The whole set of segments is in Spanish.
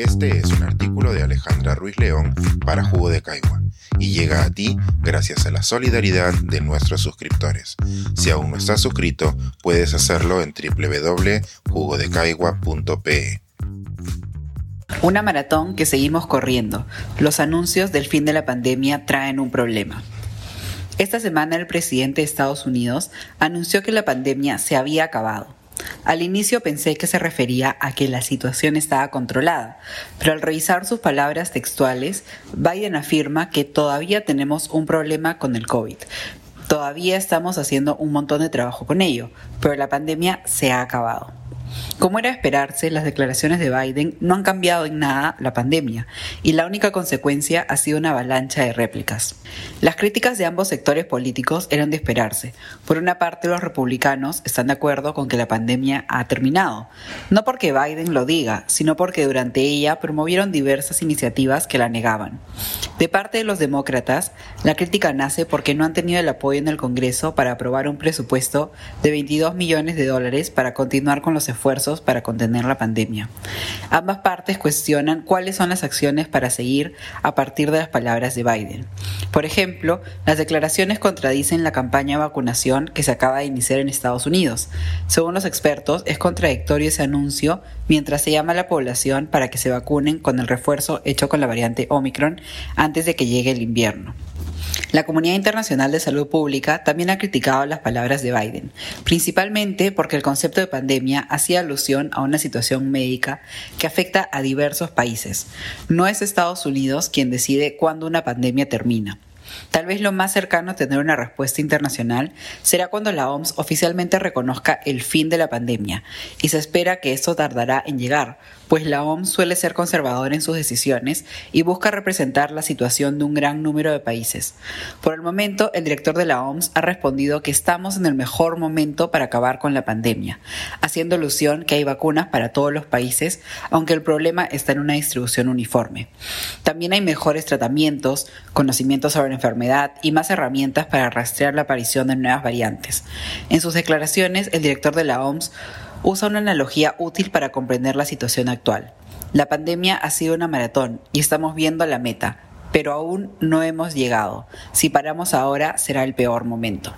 Este es un artículo de Alejandra Ruiz León para Jugo de Caigua y llega a ti gracias a la solidaridad de nuestros suscriptores. Si aún no estás suscrito, puedes hacerlo en www.jugodecaigua.pe. Una maratón que seguimos corriendo. Los anuncios del fin de la pandemia traen un problema. Esta semana el presidente de Estados Unidos anunció que la pandemia se había acabado. Al inicio pensé que se refería a que la situación estaba controlada, pero al revisar sus palabras textuales, Biden afirma que todavía tenemos un problema con el COVID. Todavía estamos haciendo un montón de trabajo con ello, pero la pandemia se ha acabado. Como era de esperarse, las declaraciones de Biden no han cambiado en nada la pandemia y la única consecuencia ha sido una avalancha de réplicas. Las críticas de ambos sectores políticos eran de esperarse. Por una parte, los republicanos están de acuerdo con que la pandemia ha terminado, no porque Biden lo diga, sino porque durante ella promovieron diversas iniciativas que la negaban. De parte de los demócratas, la crítica nace porque no han tenido el apoyo en el Congreso para aprobar un presupuesto de 22 millones de dólares para continuar con los esfuerzos para contener la pandemia. Ambas partes cuestionan cuáles son las acciones para seguir a partir de las palabras de Biden. Por ejemplo, las declaraciones contradicen la campaña de vacunación que se acaba de iniciar en Estados Unidos. Según los expertos, es contradictorio ese anuncio mientras se llama a la población para que se vacunen con el refuerzo hecho con la variante Omicron antes de que llegue el invierno. La comunidad internacional de salud pública también ha criticado las palabras de Biden, principalmente porque el concepto de pandemia hacía alusión a una situación médica que afecta a diversos países. No es Estados Unidos quien decide cuándo una pandemia termina. Tal vez lo más cercano a tener una respuesta internacional será cuando la OMS oficialmente reconozca el fin de la pandemia, y se espera que esto tardará en llegar, pues la OMS suele ser conservadora en sus decisiones y busca representar la situación de un gran número de países. Por el momento, el director de la OMS ha respondido que estamos en el mejor momento para acabar con la pandemia, haciendo alusión que hay vacunas para todos los países, aunque el problema está en una distribución uniforme. También hay mejores tratamientos, conocimientos sobre enfermedad y más herramientas para rastrear la aparición de nuevas variantes. En sus declaraciones, el director de la OMS usa una analogía útil para comprender la situación actual. La pandemia ha sido una maratón y estamos viendo la meta, pero aún no hemos llegado. Si paramos ahora será el peor momento.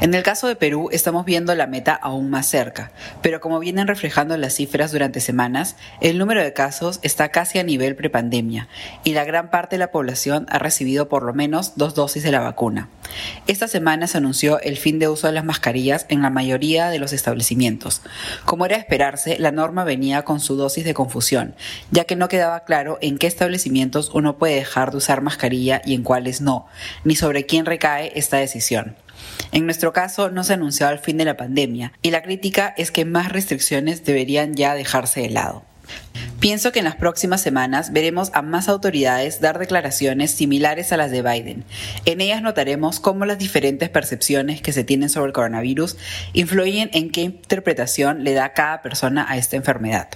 En el caso de Perú estamos viendo la meta aún más cerca, pero como vienen reflejando las cifras durante semanas, el número de casos está casi a nivel prepandemia y la gran parte de la población ha recibido por lo menos dos dosis de la vacuna. Esta semana se anunció el fin de uso de las mascarillas en la mayoría de los establecimientos. Como era de esperarse, la norma venía con su dosis de confusión, ya que no quedaba claro en qué establecimientos uno puede dejar de usar mascarilla y en cuáles no, ni sobre quién recae esta decisión. En nuestro caso no se ha anunciado el fin de la pandemia y la crítica es que más restricciones deberían ya dejarse de lado. Pienso que en las próximas semanas veremos a más autoridades dar declaraciones similares a las de Biden. En ellas notaremos cómo las diferentes percepciones que se tienen sobre el coronavirus influyen en qué interpretación le da cada persona a esta enfermedad.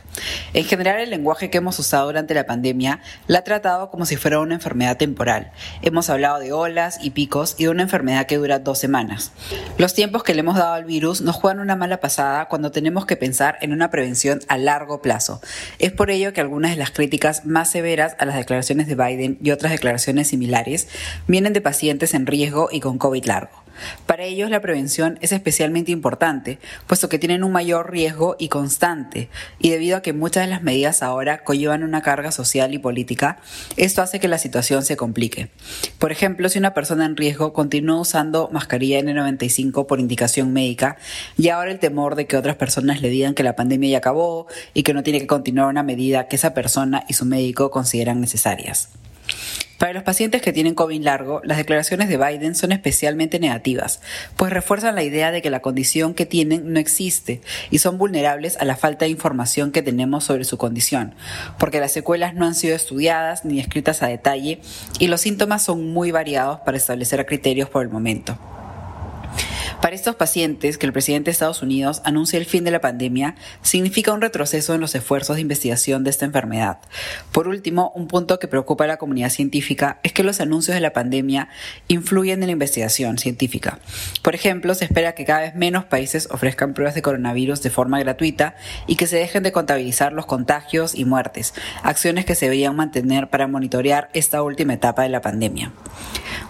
En general, el lenguaje que hemos usado durante la pandemia la ha tratado como si fuera una enfermedad temporal. Hemos hablado de olas y picos y de una enfermedad que dura dos semanas. Los tiempos que le hemos dado al virus nos juegan una mala pasada cuando tenemos que pensar en una prevención a largo plazo. Es por ello que algunas de las críticas más severas a las declaraciones de Biden y otras declaraciones similares vienen de pacientes en riesgo y con COVID largo. Para ellos la prevención es especialmente importante, puesto que tienen un mayor riesgo y constante, y debido a que muchas de las medidas ahora conllevan una carga social y política, esto hace que la situación se complique. Por ejemplo, si una persona en riesgo continúa usando mascarilla N95 por indicación médica, y ahora el temor de que otras personas le digan que la pandemia ya acabó y que no tiene que continuar una medida que esa persona y su médico consideran necesarias. Para los pacientes que tienen COVID largo, las declaraciones de Biden son especialmente negativas, pues refuerzan la idea de que la condición que tienen no existe y son vulnerables a la falta de información que tenemos sobre su condición, porque las secuelas no han sido estudiadas ni escritas a detalle y los síntomas son muy variados para establecer criterios por el momento. Para estos pacientes, que el presidente de Estados Unidos anuncie el fin de la pandemia significa un retroceso en los esfuerzos de investigación de esta enfermedad. Por último, un punto que preocupa a la comunidad científica es que los anuncios de la pandemia influyen en la investigación científica. Por ejemplo, se espera que cada vez menos países ofrezcan pruebas de coronavirus de forma gratuita y que se dejen de contabilizar los contagios y muertes, acciones que se veían mantener para monitorear esta última etapa de la pandemia.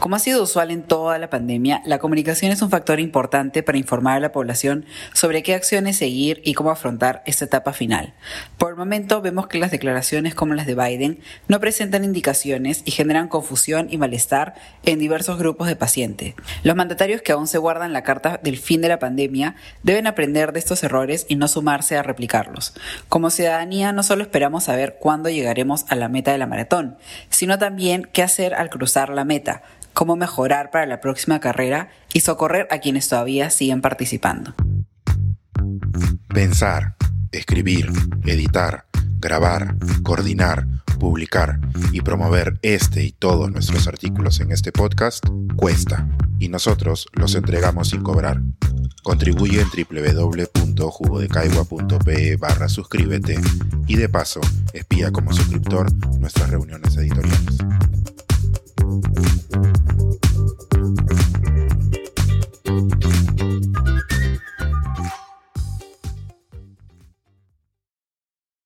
Como ha sido usual en toda la pandemia, la comunicación es un factor importante para informar a la población sobre qué acciones seguir y cómo afrontar esta etapa final. Por el momento vemos que las declaraciones como las de Biden no presentan indicaciones y generan confusión y malestar en diversos grupos de pacientes. Los mandatarios que aún se guardan la carta del fin de la pandemia deben aprender de estos errores y no sumarse a replicarlos. Como ciudadanía no solo esperamos saber cuándo llegaremos a la meta de la maratón, sino también qué hacer al cruzar la meta, cómo mejorar para la próxima carrera y socorrer a quienes todavía siguen participando. Pensar, escribir, editar, grabar, coordinar, publicar y promover este y todos nuestros artículos en este podcast cuesta y nosotros los entregamos sin cobrar. Contribuye en www.jugodecaigua.pe barra suscríbete y de paso espía como suscriptor nuestras reuniones editoriales.